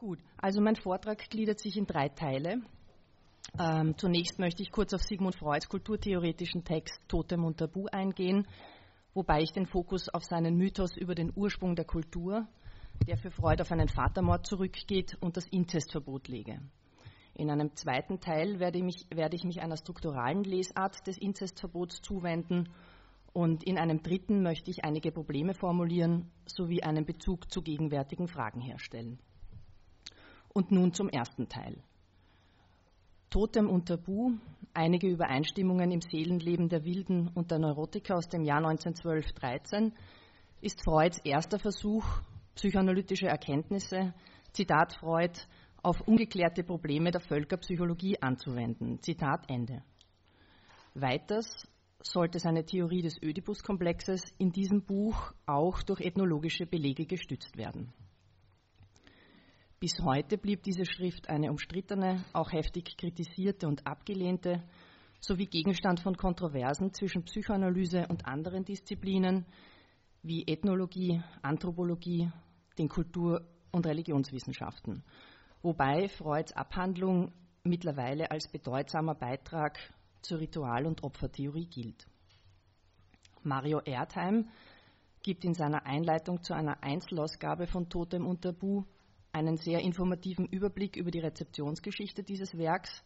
Gut, also mein Vortrag gliedert sich in drei Teile. Ähm, zunächst möchte ich kurz auf Sigmund Freuds kulturtheoretischen Text Totem und Tabu eingehen, wobei ich den Fokus auf seinen Mythos über den Ursprung der Kultur, der für Freud auf einen Vatermord zurückgeht, und das Inzestverbot lege. In einem zweiten Teil werde ich, mich, werde ich mich einer strukturalen Lesart des Inzestverbots zuwenden und in einem dritten möchte ich einige Probleme formulieren sowie einen Bezug zu gegenwärtigen Fragen herstellen. Und nun zum ersten Teil. Totem und Tabu, einige Übereinstimmungen im Seelenleben der Wilden und der Neurotiker aus dem Jahr 1912-13, ist Freuds erster Versuch, psychoanalytische Erkenntnisse, Zitat Freud, auf ungeklärte Probleme der Völkerpsychologie anzuwenden. Zitat Ende. Weiters sollte seine Theorie des Ödipus-Komplexes in diesem Buch auch durch ethnologische Belege gestützt werden. Bis heute blieb diese Schrift eine umstrittene, auch heftig kritisierte und abgelehnte, sowie Gegenstand von Kontroversen zwischen Psychoanalyse und anderen Disziplinen wie Ethnologie, Anthropologie, den Kultur- und Religionswissenschaften, wobei Freuds Abhandlung mittlerweile als bedeutsamer Beitrag zur Ritual- und Opfertheorie gilt. Mario Erdheim gibt in seiner Einleitung zu einer Einzelausgabe von Totem und Tabu einen sehr informativen Überblick über die Rezeptionsgeschichte dieses Werks,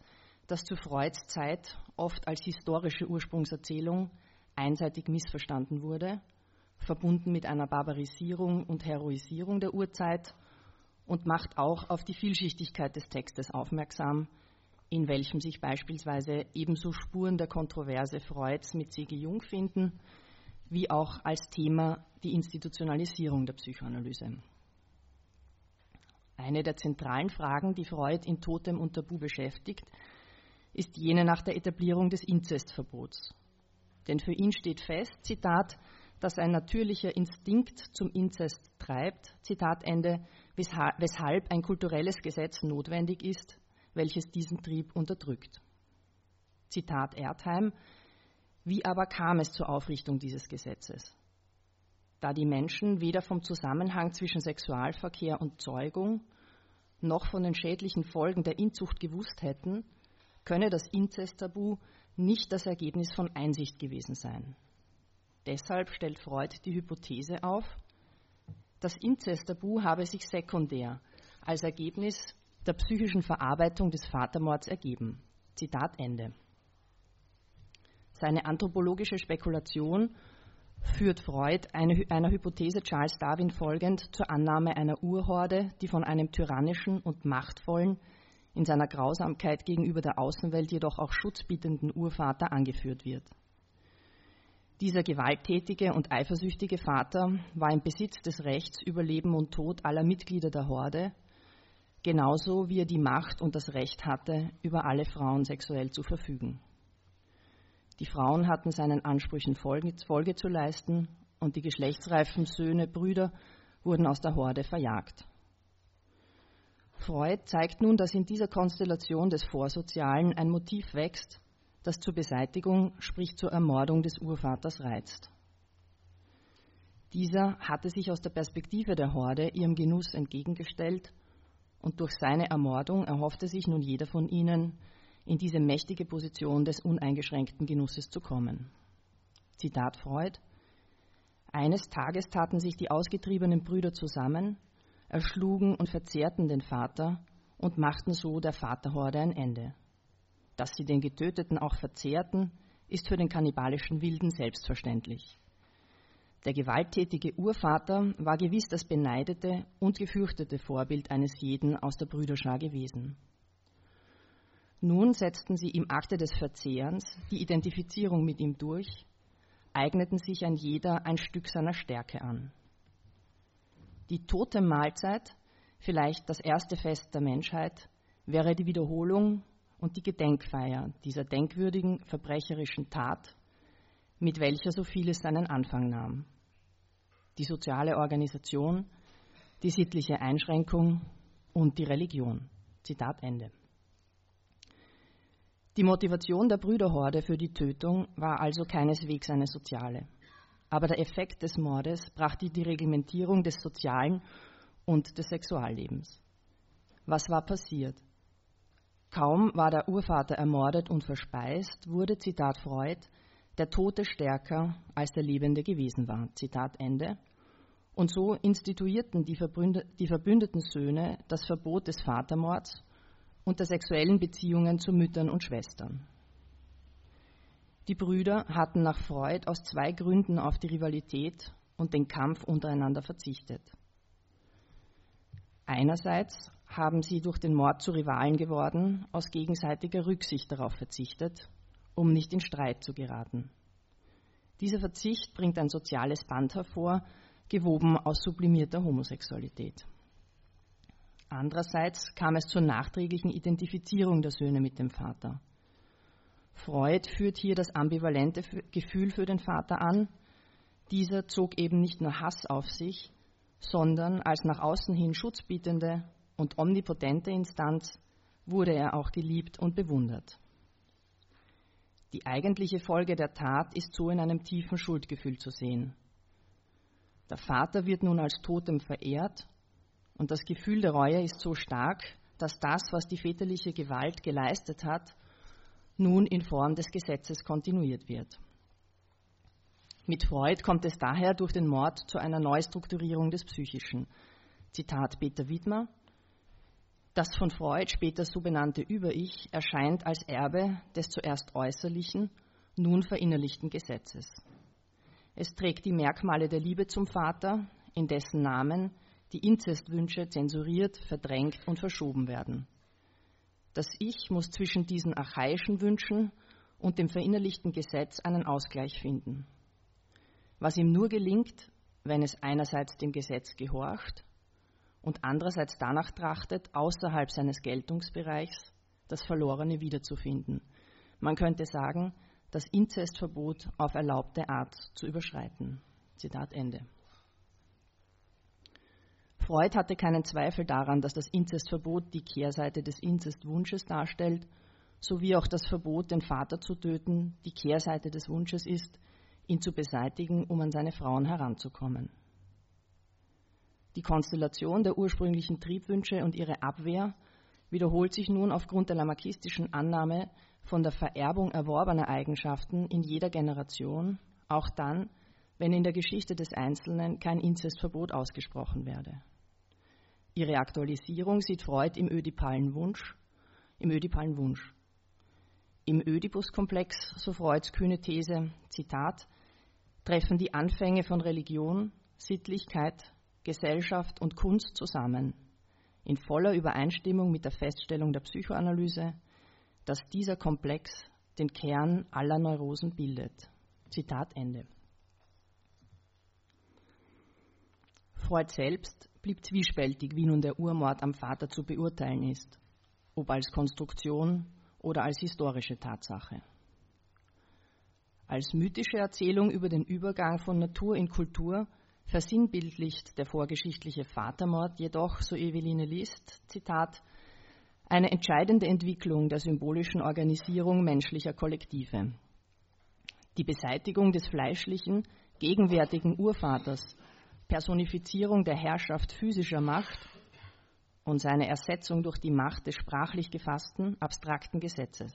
das zu Freuds Zeit oft als historische Ursprungserzählung einseitig missverstanden wurde, verbunden mit einer Barbarisierung und Heroisierung der Urzeit und macht auch auf die Vielschichtigkeit des Textes aufmerksam, in welchem sich beispielsweise ebenso Spuren der Kontroverse Freuds mit C.G. Jung finden, wie auch als Thema die Institutionalisierung der Psychoanalyse. Eine der zentralen Fragen, die Freud in Totem und Tabu beschäftigt, ist jene nach der Etablierung des Inzestverbots. Denn für ihn steht fest, Zitat, dass ein natürlicher Instinkt zum Inzest treibt, Zitat Ende, weshalb ein kulturelles Gesetz notwendig ist, welches diesen Trieb unterdrückt. Zitat Erdheim, wie aber kam es zur Aufrichtung dieses Gesetzes? Da die Menschen weder vom Zusammenhang zwischen Sexualverkehr und Zeugung noch von den schädlichen Folgen der Inzucht gewusst hätten, könne das Inzesttabu nicht das Ergebnis von Einsicht gewesen sein. Deshalb stellt Freud die Hypothese auf, das Inzesttabu habe sich sekundär als Ergebnis der psychischen Verarbeitung des Vatermords ergeben. Zitat Ende. Seine anthropologische Spekulation führt Freud eine, einer Hypothese Charles Darwin folgend zur Annahme einer Urhorde, die von einem tyrannischen und machtvollen, in seiner Grausamkeit gegenüber der Außenwelt jedoch auch schutzbietenden Urvater angeführt wird. Dieser gewalttätige und eifersüchtige Vater war im Besitz des Rechts über Leben und Tod aller Mitglieder der Horde, genauso wie er die Macht und das Recht hatte, über alle Frauen sexuell zu verfügen. Die Frauen hatten seinen Ansprüchen Folge, zu leisten und die geschlechtsreifen Söhne, Brüder wurden aus der Horde verjagt. Freud zeigt nun, dass in dieser Konstellation des Vorsozialen ein Motiv wächst, das zur Beseitigung, sprich zur Ermordung des Urvaters reizt. Dieser hatte sich aus der Perspektive der Horde ihrem Genuss entgegengestellt und durch seine Ermordung erhoffte sich nun jeder von ihnen, in diese mächtige Position des uneingeschränkten Genusses zu kommen. Zitat Freud Eines Tages taten sich die ausgetriebenen Brüder zusammen, erschlugen und verzehrten den Vater und machten so der Vaterhorde ein Ende. Dass sie den Getöteten auch verzehrten, ist für den kannibalischen Wilden selbstverständlich. Der gewalttätige Urvater war gewiss das beneidete und gefürchtete Vorbild eines jeden aus der Brüderschar gewesen. Nun setzten sie im Akte des Verzehrens die Identifizierung mit ihm durch, eigneten sich ein jeder ein Stück seiner Stärke an. Die tote Mahlzeit, vielleicht das erste Fest der Menschheit, wäre die Wiederholung und die Gedenkfeier dieser denkwürdigen verbrecherischen Tat, mit welcher so vieles seinen Anfang nahm. Die soziale Organisation, die sittliche Einschränkung und die Religion. Zitat Ende. Die Motivation der Brüderhorde für die Tötung war also keineswegs eine soziale. Aber der Effekt des Mordes brachte die Reglementierung des sozialen und des Sexuallebens. Was war passiert? Kaum war der Urvater ermordet und verspeist, wurde, Zitat Freud, der Tote stärker als der Lebende gewesen war. Zitat Ende. Und so instituierten die, die verbündeten Söhne das Verbot des Vatermords und der sexuellen Beziehungen zu Müttern und Schwestern. Die Brüder hatten nach Freud aus zwei Gründen auf die Rivalität und den Kampf untereinander verzichtet. Einerseits haben sie durch den Mord zu Rivalen geworden, aus gegenseitiger Rücksicht darauf verzichtet, um nicht in Streit zu geraten. Dieser Verzicht bringt ein soziales Band hervor, gewoben aus sublimierter Homosexualität. Andererseits kam es zur nachträglichen Identifizierung der Söhne mit dem Vater. Freud führt hier das ambivalente Gefühl für den Vater an. Dieser zog eben nicht nur Hass auf sich, sondern als nach außen hin schutzbietende und omnipotente Instanz wurde er auch geliebt und bewundert. Die eigentliche Folge der Tat ist so in einem tiefen Schuldgefühl zu sehen. Der Vater wird nun als Totem verehrt und das Gefühl der Reue ist so stark, dass das, was die väterliche Gewalt geleistet hat, nun in Form des Gesetzes kontinuiert wird. Mit Freud kommt es daher durch den Mord zu einer Neustrukturierung des Psychischen. Zitat Peter Widmer. Das von Freud später so benannte Über-Ich erscheint als Erbe des zuerst äußerlichen, nun verinnerlichten Gesetzes. Es trägt die Merkmale der Liebe zum Vater, in dessen Namen die Inzestwünsche zensuriert, verdrängt und verschoben werden. Das Ich muss zwischen diesen archaischen Wünschen und dem verinnerlichten Gesetz einen Ausgleich finden was ihm nur gelingt, wenn es einerseits dem Gesetz gehorcht und andererseits danach trachtet, außerhalb seines Geltungsbereichs das Verlorene wiederzufinden. Man könnte sagen, das Inzestverbot auf erlaubte Art zu überschreiten. Zitat Ende. Freud hatte keinen Zweifel daran, dass das Inzestverbot die Kehrseite des Inzestwunsches darstellt, sowie auch das Verbot, den Vater zu töten, die Kehrseite des Wunsches ist, ihn zu beseitigen, um an seine Frauen heranzukommen. Die Konstellation der ursprünglichen Triebwünsche und ihre Abwehr wiederholt sich nun aufgrund der lamarckistischen Annahme von der Vererbung erworbener Eigenschaften in jeder Generation, auch dann, wenn in der Geschichte des Einzelnen kein Inzestverbot ausgesprochen werde. Ihre Aktualisierung sieht Freud im ödipalen Wunsch, im ödipalen Wunsch. Im Ödipus-Komplex, so Freuds kühne These, Zitat, treffen die Anfänge von Religion, Sittlichkeit, Gesellschaft und Kunst zusammen, in voller Übereinstimmung mit der Feststellung der Psychoanalyse, dass dieser Komplex den Kern aller Neurosen bildet. Zitat Ende. Freud selbst blieb zwiespältig, wie nun der Urmord am Vater zu beurteilen ist, ob als Konstruktion oder als historische Tatsache. Als mythische Erzählung über den Übergang von Natur in Kultur versinnbildlicht der vorgeschichtliche Vatermord jedoch, so Eveline List, Zitat, eine entscheidende Entwicklung der symbolischen Organisierung menschlicher Kollektive. Die Beseitigung des fleischlichen, gegenwärtigen Urvaters, Personifizierung der Herrschaft physischer Macht und seine Ersetzung durch die Macht des sprachlich gefassten, abstrakten Gesetzes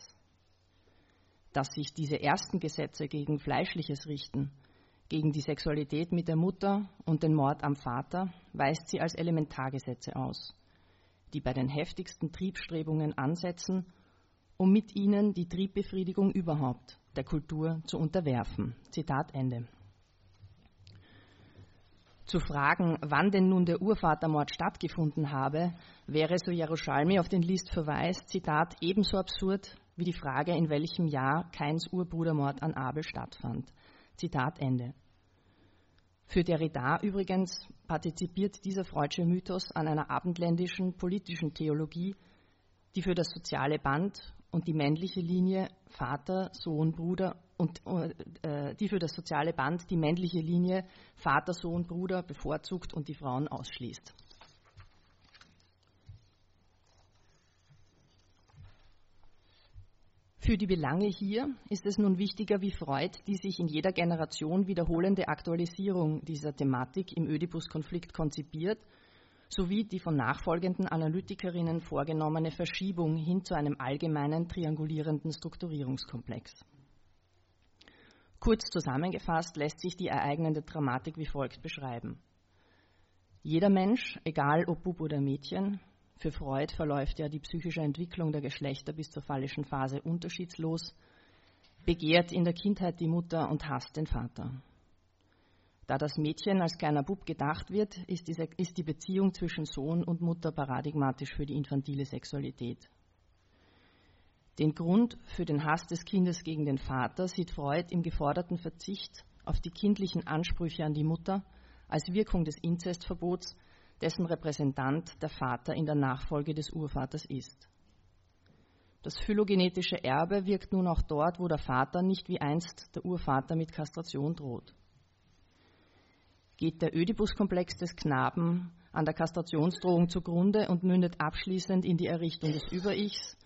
dass sich diese ersten Gesetze gegen Fleischliches richten, gegen die Sexualität mit der Mutter und den Mord am Vater, weist sie als Elementargesetze aus, die bei den heftigsten Triebstrebungen ansetzen, um mit ihnen die Triebbefriedigung überhaupt der Kultur zu unterwerfen. Zitat Ende. Zu fragen, wann denn nun der Urvatermord stattgefunden habe, wäre, so Jerusalmi auf den List verweist, Zitat, ebenso absurd wie die Frage, in welchem Jahr Kains Urbrudermord an Abel stattfand. Zitat Ende. Für Derrida übrigens partizipiert dieser freudsche Mythos an einer abendländischen politischen Theologie, die für das soziale Band und die männliche Linie Vater, Sohn, Bruder und äh, die für das soziale Band die männliche Linie Vater, Sohn, Bruder bevorzugt und die Frauen ausschließt. Für die Belange hier ist es nun wichtiger wie Freud die sich in jeder Generation wiederholende Aktualisierung dieser Thematik im Ödipus-Konflikt konzipiert, sowie die von nachfolgenden Analytikerinnen vorgenommene Verschiebung hin zu einem allgemeinen triangulierenden Strukturierungskomplex. Kurz zusammengefasst lässt sich die ereignende Dramatik wie folgt beschreiben. Jeder Mensch, egal ob Bub oder Mädchen, für Freud verläuft ja die psychische Entwicklung der Geschlechter bis zur phallischen Phase unterschiedslos, begehrt in der Kindheit die Mutter und hasst den Vater. Da das Mädchen als kleiner Bub gedacht wird, ist, diese, ist die Beziehung zwischen Sohn und Mutter paradigmatisch für die infantile Sexualität. Den Grund für den Hass des Kindes gegen den Vater sieht Freud im geforderten Verzicht auf die kindlichen Ansprüche an die Mutter als Wirkung des Inzestverbots, dessen Repräsentant der Vater in der Nachfolge des Urvaters ist. Das phylogenetische Erbe wirkt nun auch dort, wo der Vater nicht wie einst der Urvater mit Kastration droht geht der Ödipus-Komplex des Knaben an der Kastrationsdrohung zugrunde und mündet abschließend in die Errichtung des Über-Ichs,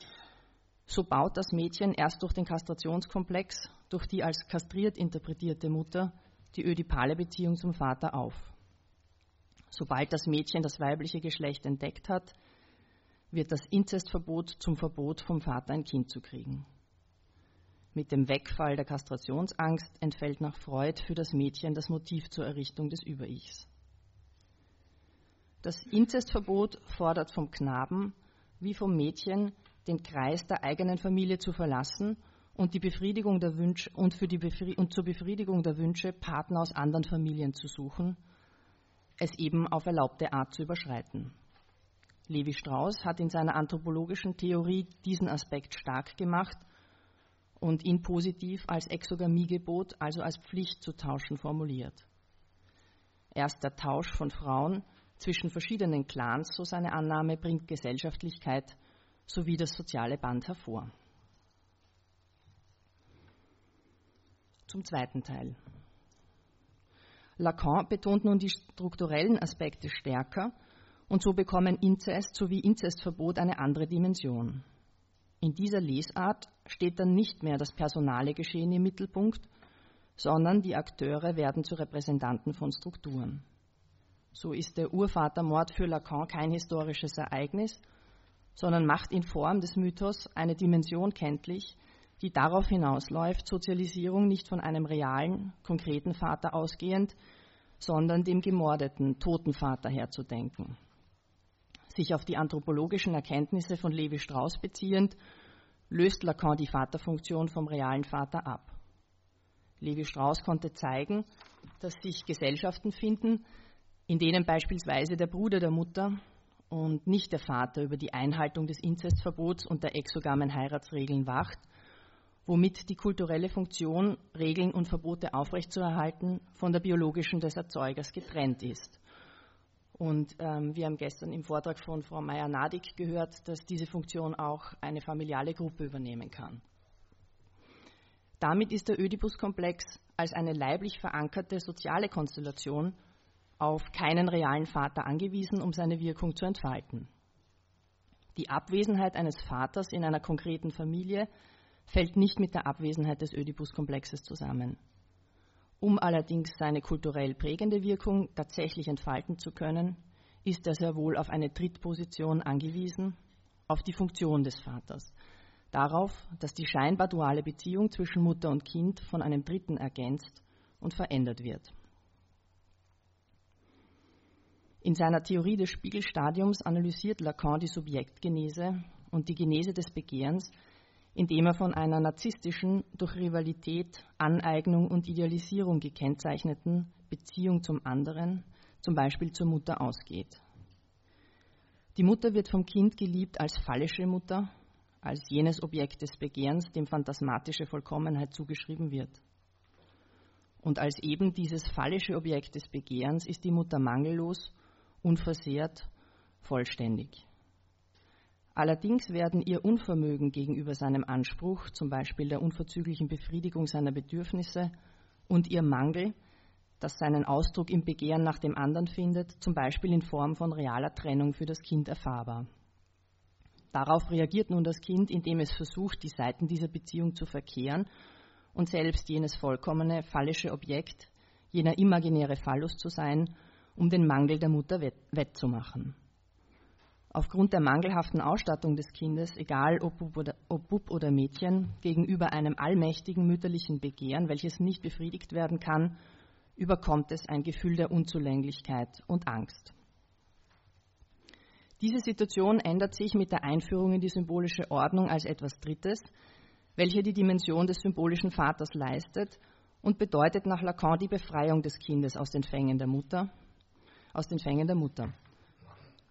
so baut das Mädchen erst durch den Kastrationskomplex, durch die als kastriert interpretierte Mutter, die ödipale Beziehung zum Vater auf. Sobald das Mädchen das weibliche Geschlecht entdeckt hat, wird das Inzestverbot zum Verbot vom Vater ein Kind zu kriegen. Mit dem Wegfall der Kastrationsangst entfällt nach Freud für das Mädchen das Motiv zur Errichtung des Über-Ichs. Das Inzestverbot fordert vom Knaben wie vom Mädchen, den Kreis der eigenen Familie zu verlassen und, die Befriedigung der Wünsche, und, für die und zur Befriedigung der Wünsche Partner aus anderen Familien zu suchen, es eben auf erlaubte Art zu überschreiten. Levi Strauss hat in seiner anthropologischen Theorie diesen Aspekt stark gemacht – und ihn positiv als Exogamiegebot, also als Pflicht zu tauschen, formuliert. Erst der Tausch von Frauen zwischen verschiedenen Clans, so seine Annahme, bringt Gesellschaftlichkeit sowie das soziale Band hervor. Zum zweiten Teil. Lacan betont nun die strukturellen Aspekte stärker und so bekommen Inzest sowie Inzestverbot eine andere Dimension. In dieser Lesart steht dann nicht mehr das personale Geschehen im Mittelpunkt, sondern die Akteure werden zu Repräsentanten von Strukturen. So ist der Urvatermord für Lacan kein historisches Ereignis, sondern macht in Form des Mythos eine Dimension kenntlich, die darauf hinausläuft, Sozialisierung nicht von einem realen, konkreten Vater ausgehend, sondern dem gemordeten, toten Vater herzudenken sich auf die anthropologischen Erkenntnisse von Levi Strauss beziehend, löst Lacan die Vaterfunktion vom realen Vater ab. Levi Strauss konnte zeigen, dass sich Gesellschaften finden, in denen beispielsweise der Bruder der Mutter und nicht der Vater über die Einhaltung des Inzestverbots und der exogamen Heiratsregeln wacht, womit die kulturelle Funktion, Regeln und Verbote aufrechtzuerhalten, von der biologischen des Erzeugers getrennt ist. Und ähm, wir haben gestern im Vortrag von Frau Meyer-Nadig gehört, dass diese Funktion auch eine familiale Gruppe übernehmen kann. Damit ist der Ödipus-Komplex als eine leiblich verankerte soziale Konstellation auf keinen realen Vater angewiesen, um seine Wirkung zu entfalten. Die Abwesenheit eines Vaters in einer konkreten Familie fällt nicht mit der Abwesenheit des Ödipus-Komplexes zusammen. Um allerdings seine kulturell prägende Wirkung tatsächlich entfalten zu können, ist er sehr wohl auf eine Drittposition angewiesen, auf die Funktion des Vaters, darauf, dass die scheinbar duale Beziehung zwischen Mutter und Kind von einem Dritten ergänzt und verändert wird. In seiner Theorie des Spiegelstadiums analysiert Lacan die Subjektgenese und die Genese des Begehrens indem er von einer narzisstischen, durch Rivalität, Aneignung und Idealisierung gekennzeichneten Beziehung zum anderen, zum Beispiel zur Mutter, ausgeht. Die Mutter wird vom Kind geliebt als fallische Mutter, als jenes Objekt des Begehrens, dem phantasmatische Vollkommenheit zugeschrieben wird. Und als eben dieses fallische Objekt des Begehrens ist die Mutter mangellos, unversehrt, vollständig. Allerdings werden ihr Unvermögen gegenüber seinem Anspruch, zum Beispiel der unverzüglichen Befriedigung seiner Bedürfnisse, und ihr Mangel, das seinen Ausdruck im Begehren nach dem anderen findet, zum Beispiel in Form von realer Trennung für das Kind erfahrbar. Darauf reagiert nun das Kind, indem es versucht, die Seiten dieser Beziehung zu verkehren und selbst jenes vollkommene, fallische Objekt, jener imaginäre Phallus zu sein um den Mangel der Mutter wettzumachen. Aufgrund der mangelhaften Ausstattung des Kindes, egal ob Bub, oder, ob Bub oder Mädchen, gegenüber einem allmächtigen mütterlichen Begehren, welches nicht befriedigt werden kann, überkommt es ein Gefühl der Unzulänglichkeit und Angst. Diese Situation ändert sich mit der Einführung in die symbolische Ordnung als etwas Drittes, welche die Dimension des symbolischen Vaters leistet und bedeutet nach Lacan die Befreiung des Kindes aus den Fängen der Mutter, aus den Fängen der Mutter.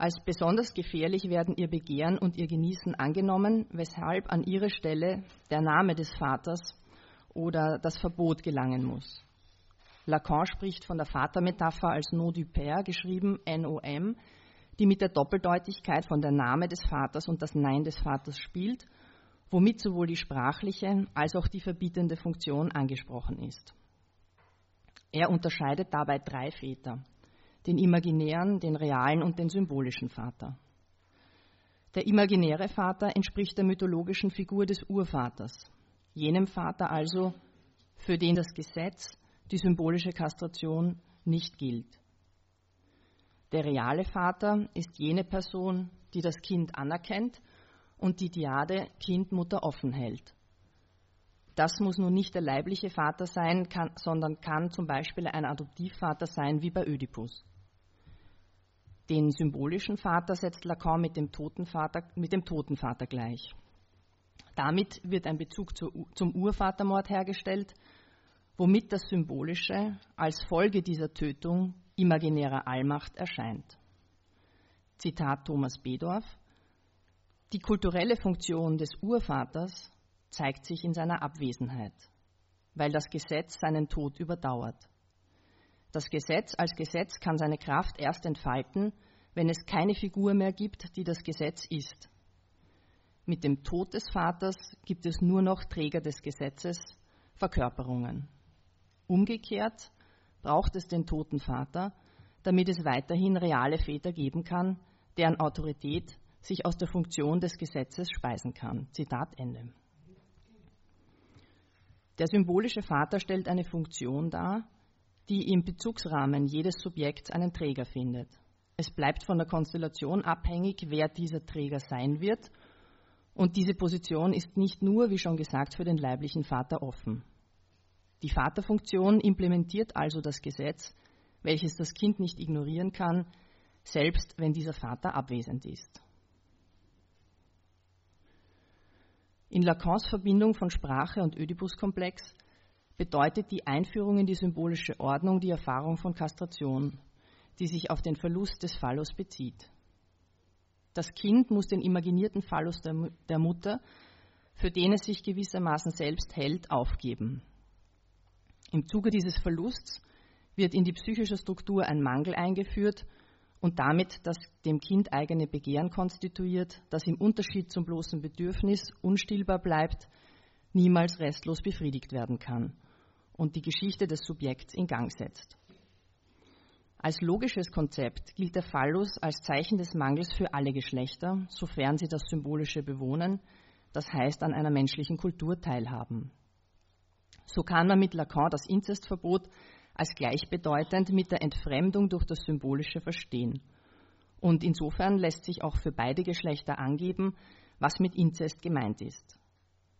Als besonders gefährlich werden ihr Begehren und ihr Genießen angenommen, weshalb an ihre Stelle der Name des Vaters oder das Verbot gelangen muss. Lacan spricht von der Vatermetapher als Nom du Père, geschrieben N-O-M, die mit der Doppeldeutigkeit von der Name des Vaters und das Nein des Vaters spielt, womit sowohl die sprachliche als auch die verbietende Funktion angesprochen ist. Er unterscheidet dabei drei Väter, den imaginären, den realen und den symbolischen Vater. Der imaginäre Vater entspricht der mythologischen Figur des Urvaters, jenem Vater also, für den das Gesetz, die symbolische Kastration nicht gilt. Der reale Vater ist jene Person, die das Kind anerkennt und die Diade Kind-Mutter offen hält. Das muss nun nicht der leibliche Vater sein, kann, sondern kann zum Beispiel ein Adoptivvater sein, wie bei Ödipus. Den symbolischen Vater setzt Lacan mit dem Totenvater, mit dem Totenvater gleich. Damit wird ein Bezug zu, zum Urvatermord hergestellt, womit das Symbolische als Folge dieser Tötung imaginärer Allmacht erscheint. Zitat Thomas Bedorf Die kulturelle Funktion des Urvaters zeigt sich in seiner Abwesenheit, weil das Gesetz seinen Tod überdauert. Das Gesetz als Gesetz kann seine Kraft erst entfalten, wenn es keine Figur mehr gibt, die das Gesetz ist. Mit dem Tod des Vaters gibt es nur noch Träger des Gesetzes, Verkörperungen. Umgekehrt braucht es den toten Vater, damit es weiterhin reale Väter geben kann, deren Autorität sich aus der Funktion des Gesetzes speisen kann. Zitat Ende. Der symbolische Vater stellt eine Funktion dar, die im Bezugsrahmen jedes Subjekts einen Träger findet. Es bleibt von der Konstellation abhängig, wer dieser Träger sein wird, und diese Position ist nicht nur, wie schon gesagt, für den leiblichen Vater offen. Die Vaterfunktion implementiert also das Gesetz, welches das Kind nicht ignorieren kann, selbst wenn dieser Vater abwesend ist. In Lacans Verbindung von Sprache und Ödipus-Komplex bedeutet die Einführung in die symbolische Ordnung die Erfahrung von Kastration, die sich auf den Verlust des Phallus bezieht. Das Kind muss den imaginierten Phallus der, der Mutter, für den es sich gewissermaßen selbst hält, aufgeben. Im Zuge dieses Verlusts wird in die psychische Struktur ein Mangel eingeführt und damit das dem Kind eigene Begehren konstituiert, das im Unterschied zum bloßen Bedürfnis unstillbar bleibt, niemals restlos befriedigt werden kann und die Geschichte des Subjekts in Gang setzt. Als logisches Konzept gilt der Phallus als Zeichen des Mangels für alle Geschlechter, sofern sie das Symbolische bewohnen, das heißt an einer menschlichen Kultur teilhaben. So kann man mit Lacan das Inzestverbot als gleichbedeutend mit der Entfremdung durch das Symbolische verstehen. Und insofern lässt sich auch für beide Geschlechter angeben, was mit Inzest gemeint ist.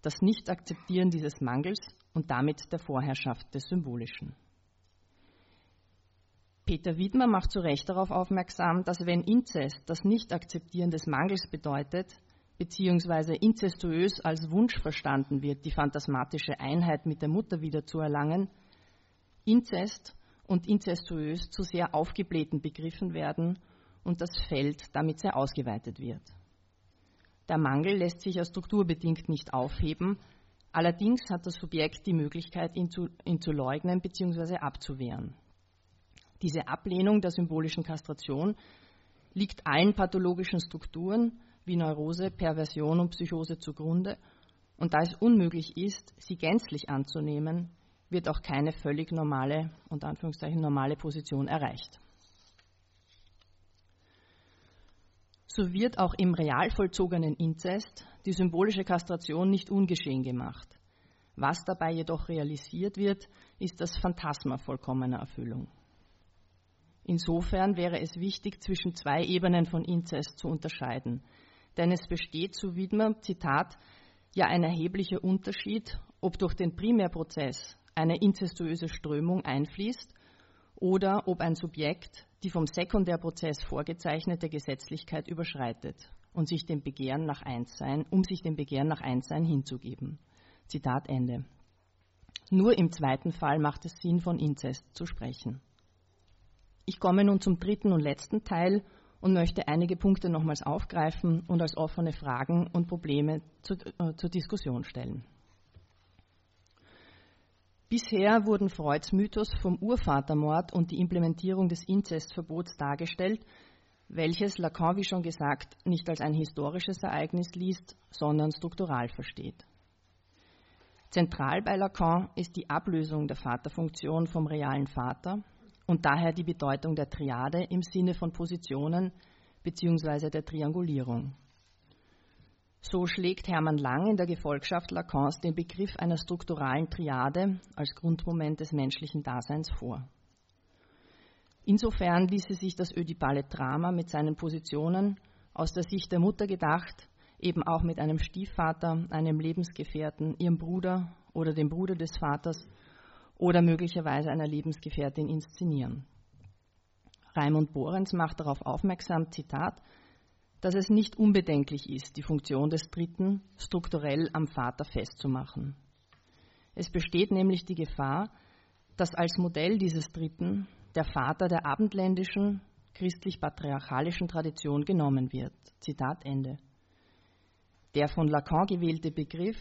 Das Nicht-Akzeptieren dieses Mangels und damit der Vorherrschaft des Symbolischen. Peter Wiedmer macht zu Recht darauf aufmerksam, dass wenn Inzest das Nicht-Akzeptieren des Mangels bedeutet, beziehungsweise inzestuös als Wunsch verstanden wird, die phantasmatische Einheit mit der Mutter wiederzuerlangen, Inzest und inzestuös zu sehr aufgeblähten begriffen werden und das Feld damit sehr ausgeweitet wird. Der Mangel lässt sich ja strukturbedingt nicht aufheben, allerdings hat das Subjekt die Möglichkeit, ihn zu, ihn zu leugnen bzw. abzuwehren. Diese Ablehnung der symbolischen Kastration liegt allen pathologischen Strukturen, wie Neurose, Perversion und Psychose zugrunde. Und da es unmöglich ist, sie gänzlich anzunehmen, wird auch keine völlig normale und Anführungszeichen normale Position erreicht. So wird auch im real vollzogenen Inzest die symbolische Kastration nicht ungeschehen gemacht. Was dabei jedoch realisiert wird, ist das Phantasma vollkommener Erfüllung. Insofern wäre es wichtig, zwischen zwei Ebenen von Inzest zu unterscheiden. Denn es besteht, so Widmer, Zitat, ja ein erheblicher Unterschied, ob durch den Primärprozess eine inzestuöse Strömung einfließt oder ob ein Subjekt die vom Sekundärprozess vorgezeichnete Gesetzlichkeit überschreitet und sich dem Begehren nach Einssein, um sich dem Begehren nach Einssein hinzugeben. Zitat Ende. Nur im zweiten Fall macht es Sinn, von Inzest zu sprechen. Ich komme nun zum dritten und letzten Teil und möchte einige Punkte nochmals aufgreifen und als offene Fragen und Probleme zu, äh, zur Diskussion stellen. Bisher wurden Freuds Mythos vom Urvatermord und die Implementierung des Inzestverbots dargestellt, welches Lacan, wie schon gesagt, nicht als ein historisches Ereignis liest, sondern struktural versteht. Zentral bei Lacan ist die Ablösung der Vaterfunktion vom realen Vater und daher die Bedeutung der Triade im Sinne von Positionen bzw. der Triangulierung. So schlägt Hermann Lang in der Gefolgschaft Lacans den Begriff einer strukturalen Triade als Grundmoment des menschlichen Daseins vor. Insofern ließe sich das ödipale Drama mit seinen Positionen aus der Sicht der Mutter gedacht, eben auch mit einem Stiefvater, einem Lebensgefährten, ihrem Bruder oder dem Bruder des Vaters oder möglicherweise einer Lebensgefährtin inszenieren. Raimund Bohrens macht darauf aufmerksam, Zitat, dass es nicht unbedenklich ist, die Funktion des Dritten strukturell am Vater festzumachen. Es besteht nämlich die Gefahr, dass als Modell dieses Dritten der Vater der abendländischen christlich-patriarchalischen Tradition genommen wird. Zitat Ende. Der von Lacan gewählte Begriff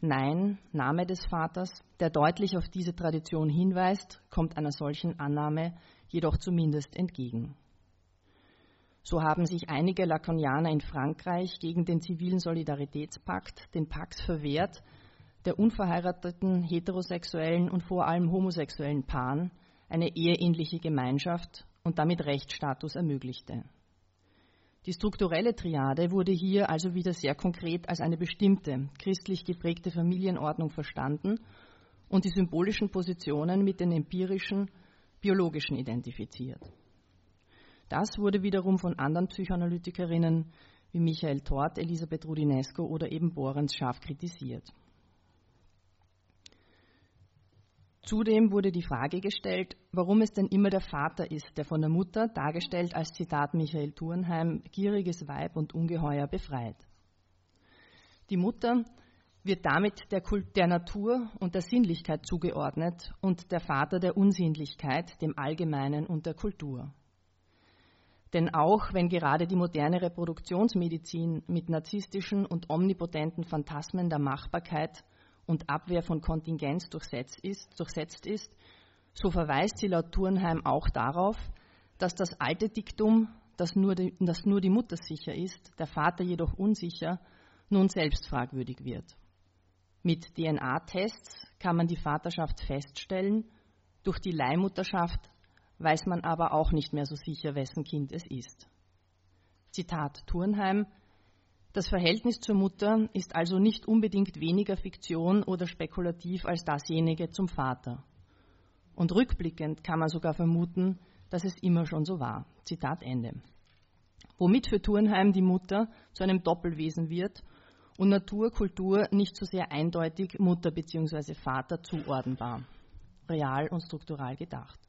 Nein, Name des Vaters, der deutlich auf diese Tradition hinweist, kommt einer solchen Annahme jedoch zumindest entgegen. So haben sich einige Lacanianer in Frankreich gegen den zivilen Solidaritätspakt, den Pax verwehrt, der unverheirateten heterosexuellen und vor allem homosexuellen Paaren eine eheähnliche Gemeinschaft und damit Rechtsstatus ermöglichte. Die strukturelle Triade wurde hier also wieder sehr konkret als eine bestimmte, christlich geprägte Familienordnung verstanden und die symbolischen Positionen mit den empirischen, biologischen identifiziert. Das wurde wiederum von anderen Psychoanalytikerinnen wie Michael Tort, Elisabeth Rudinesco oder eben Borens scharf kritisiert. Zudem wurde die Frage gestellt, warum es denn immer der Vater ist, der von der Mutter, dargestellt als Zitat Michael Thurnheim, gieriges Weib und Ungeheuer befreit. Die Mutter wird damit der Kult der Natur und der Sinnlichkeit zugeordnet und der Vater der Unsinnlichkeit, dem Allgemeinen und der Kultur. Denn auch wenn gerade die moderne Reproduktionsmedizin mit narzisstischen und omnipotenten Phantasmen der Machbarkeit und Abwehr von Kontingenz durchsetzt ist, durchsetzt ist, so verweist sie laut Turnheim auch darauf, dass das alte Diktum, dass nur, die, dass nur die Mutter sicher ist, der Vater jedoch unsicher, nun selbst fragwürdig wird. Mit DNA-Tests kann man die Vaterschaft feststellen, durch die Leihmutterschaft weiß man aber auch nicht mehr so sicher, wessen Kind es ist. Zitat Turnheim Das Verhältnis zur Mutter ist also nicht unbedingt weniger Fiktion oder spekulativ als dasjenige zum Vater. Und rückblickend kann man sogar vermuten, dass es immer schon so war. Zitat Ende. Womit für Turnheim die Mutter zu einem Doppelwesen wird und Natur, Kultur nicht so sehr eindeutig Mutter bzw. Vater zuordnenbar, real und struktural gedacht.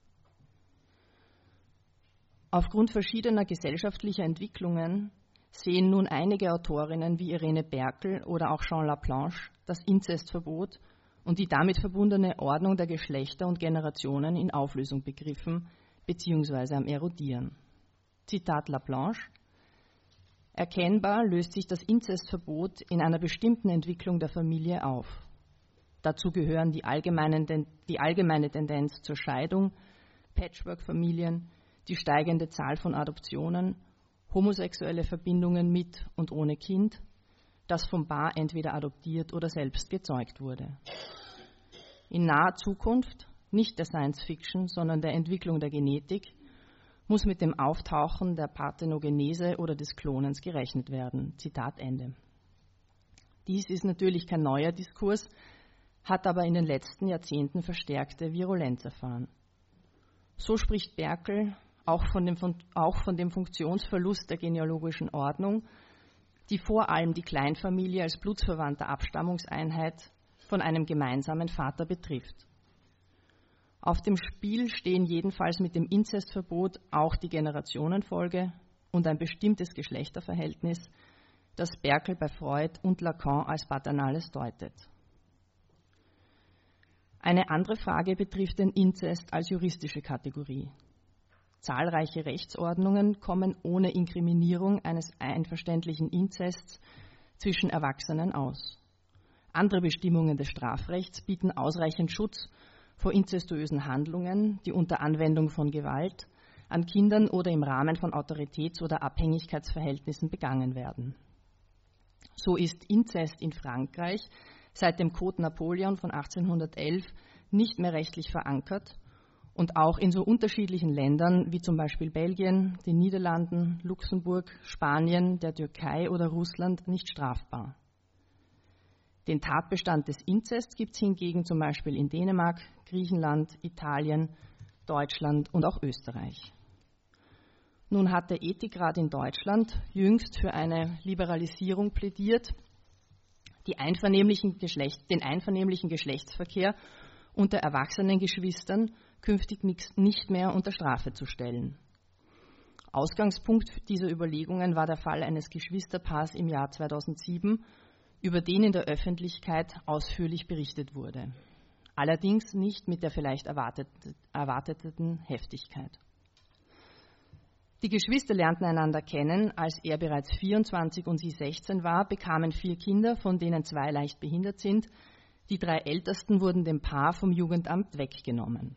Aufgrund verschiedener gesellschaftlicher Entwicklungen sehen nun einige Autorinnen wie Irene Berkel oder auch Jean Laplanche das Inzestverbot und die damit verbundene Ordnung der Geschlechter und Generationen in Auflösung begriffen bzw. am Erodieren. Zitat Laplanche Erkennbar löst sich das Inzestverbot in einer bestimmten Entwicklung der Familie auf. Dazu gehören die, die allgemeine Tendenz zur Scheidung, Patchwork-Familien, die steigende Zahl von Adoptionen, homosexuelle Verbindungen mit und ohne Kind, das vom Paar entweder adoptiert oder selbst gezeugt wurde. In naher Zukunft, nicht der Science Fiction, sondern der Entwicklung der Genetik, muss mit dem Auftauchen der Parthenogenese oder des Klonens gerechnet werden. Zitat Ende. Dies ist natürlich kein neuer Diskurs, hat aber in den letzten Jahrzehnten verstärkte Virulenz erfahren. So spricht Berkel auch von, dem, auch von dem Funktionsverlust der genealogischen Ordnung, die vor allem die Kleinfamilie als blutsverwandte Abstammungseinheit von einem gemeinsamen Vater betrifft. Auf dem Spiel stehen jedenfalls mit dem Inzestverbot auch die Generationenfolge und ein bestimmtes Geschlechterverhältnis, das Berkel bei Freud und Lacan als paternales deutet. Eine andere Frage betrifft den Inzest als juristische Kategorie. Zahlreiche Rechtsordnungen kommen ohne Inkriminierung eines einverständlichen Inzests zwischen Erwachsenen aus. Andere Bestimmungen des Strafrechts bieten ausreichend Schutz vor inzestuösen Handlungen, die unter Anwendung von Gewalt an Kindern oder im Rahmen von Autoritäts- oder Abhängigkeitsverhältnissen begangen werden. So ist Inzest in Frankreich seit dem Code Napoleon von 1811 nicht mehr rechtlich verankert und auch in so unterschiedlichen Ländern wie zum Beispiel Belgien, den Niederlanden, Luxemburg, Spanien, der Türkei oder Russland nicht strafbar. Den Tatbestand des Inzests gibt es hingegen zum Beispiel in Dänemark, Griechenland, Italien, Deutschland und auch Österreich. Nun hat der Ethikrat in Deutschland jüngst für eine Liberalisierung plädiert, einvernehmlichen den einvernehmlichen Geschlechtsverkehr unter erwachsenen Geschwistern künftig nicht mehr unter Strafe zu stellen. Ausgangspunkt dieser Überlegungen war der Fall eines Geschwisterpaars im Jahr 2007, über den in der Öffentlichkeit ausführlich berichtet wurde. Allerdings nicht mit der vielleicht erwarteten Heftigkeit. Die Geschwister lernten einander kennen, als er bereits 24 und sie 16 war, bekamen vier Kinder, von denen zwei leicht behindert sind. Die drei ältesten wurden dem Paar vom Jugendamt weggenommen.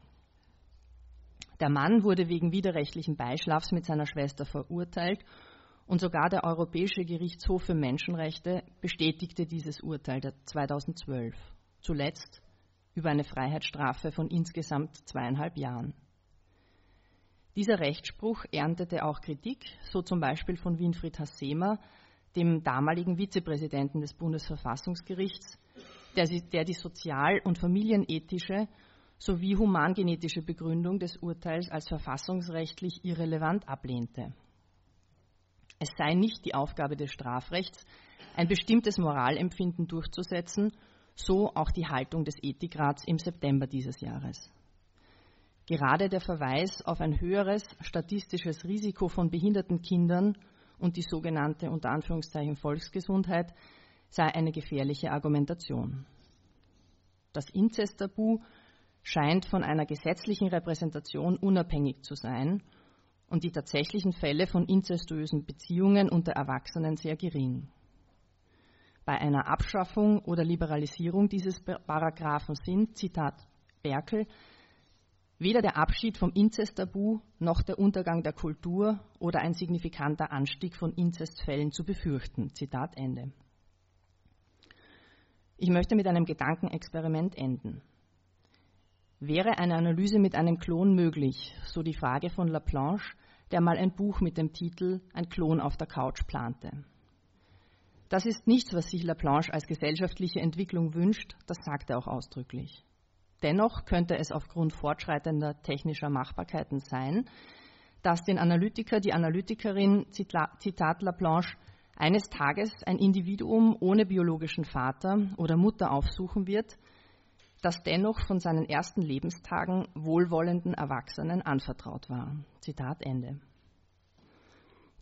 Der Mann wurde wegen widerrechtlichen Beischlafs mit seiner Schwester verurteilt und sogar der Europäische Gerichtshof für Menschenrechte bestätigte dieses Urteil 2012, zuletzt über eine Freiheitsstrafe von insgesamt zweieinhalb Jahren. Dieser Rechtsspruch erntete auch Kritik, so zum Beispiel von Winfried Hassemer, dem damaligen Vizepräsidenten des Bundesverfassungsgerichts, der die sozial- und familienethische sowie humangenetische Begründung des Urteils als verfassungsrechtlich irrelevant ablehnte. Es sei nicht die Aufgabe des Strafrechts, ein bestimmtes Moralempfinden durchzusetzen, so auch die Haltung des Ethikrats im September dieses Jahres. Gerade der Verweis auf ein höheres statistisches Risiko von behinderten Kindern und die sogenannte unter Anführungszeichen Volksgesundheit sei eine gefährliche Argumentation. Das Inzesttabu scheint von einer gesetzlichen Repräsentation unabhängig zu sein und die tatsächlichen Fälle von inzestuösen Beziehungen unter Erwachsenen sehr gering. Bei einer Abschaffung oder Liberalisierung dieses Paragraphen sind, Zitat Berkel, weder der Abschied vom Inzesttabu noch der Untergang der Kultur oder ein signifikanter Anstieg von Inzestfällen zu befürchten. Zitat Ende. Ich möchte mit einem Gedankenexperiment enden. Wäre eine Analyse mit einem Klon möglich, so die Frage von Laplanche, der mal ein Buch mit dem Titel Ein Klon auf der Couch plante. Das ist nichts, was sich Laplanche als gesellschaftliche Entwicklung wünscht, das sagt er auch ausdrücklich. Dennoch könnte es aufgrund fortschreitender technischer Machbarkeiten sein, dass den Analytiker, die Analytikerin, Zitat Laplanche, eines Tages ein Individuum ohne biologischen Vater oder Mutter aufsuchen wird, das dennoch von seinen ersten Lebenstagen wohlwollenden Erwachsenen anvertraut war. Zitat Ende.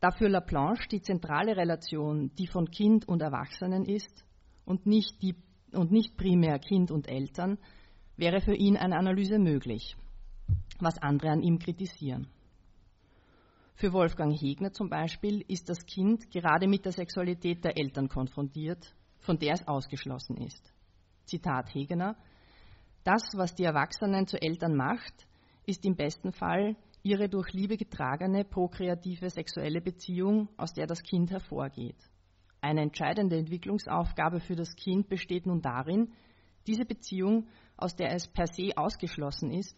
Dafür Laplanche die zentrale Relation, die von Kind und Erwachsenen ist und nicht, die, und nicht primär Kind und Eltern, wäre für ihn eine Analyse möglich, was andere an ihm kritisieren. Für Wolfgang Hegner zum Beispiel ist das Kind gerade mit der Sexualität der Eltern konfrontiert, von der es ausgeschlossen ist. Zitat Hegener, das, was die Erwachsenen zu Eltern macht, ist im besten Fall ihre durch Liebe getragene prokreative sexuelle Beziehung, aus der das Kind hervorgeht. Eine entscheidende Entwicklungsaufgabe für das Kind besteht nun darin, diese Beziehung aus der es per se ausgeschlossen ist,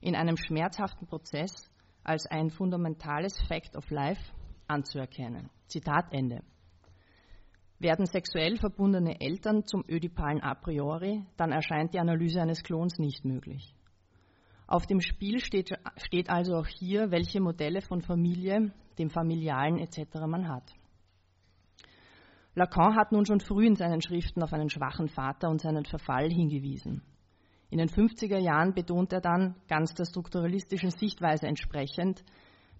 in einem schmerzhaften Prozess als ein fundamentales Fact of Life anzuerkennen. Zitat Ende. Werden sexuell verbundene Eltern zum ödipalen A priori, dann erscheint die Analyse eines Klons nicht möglich. Auf dem Spiel steht, steht also auch hier, welche Modelle von Familie, dem Familialen etc. man hat. Lacan hat nun schon früh in seinen Schriften auf einen schwachen Vater und seinen Verfall hingewiesen. In den 50er Jahren betont er dann, ganz der strukturalistischen Sichtweise entsprechend,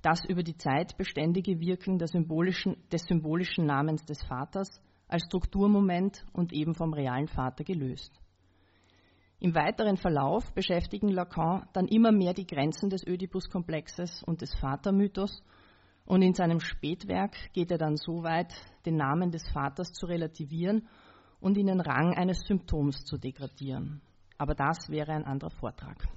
das über die Zeit beständige Wirken symbolischen, des symbolischen Namens des Vaters als Strukturmoment und eben vom realen Vater gelöst. Im weiteren Verlauf beschäftigen Lacan dann immer mehr die Grenzen des Ödipus-Komplexes und des Vatermythos und in seinem Spätwerk geht er dann so weit, den Namen des Vaters zu relativieren und in den Rang eines Symptoms zu degradieren. Aber das wäre ein anderer Vortrag.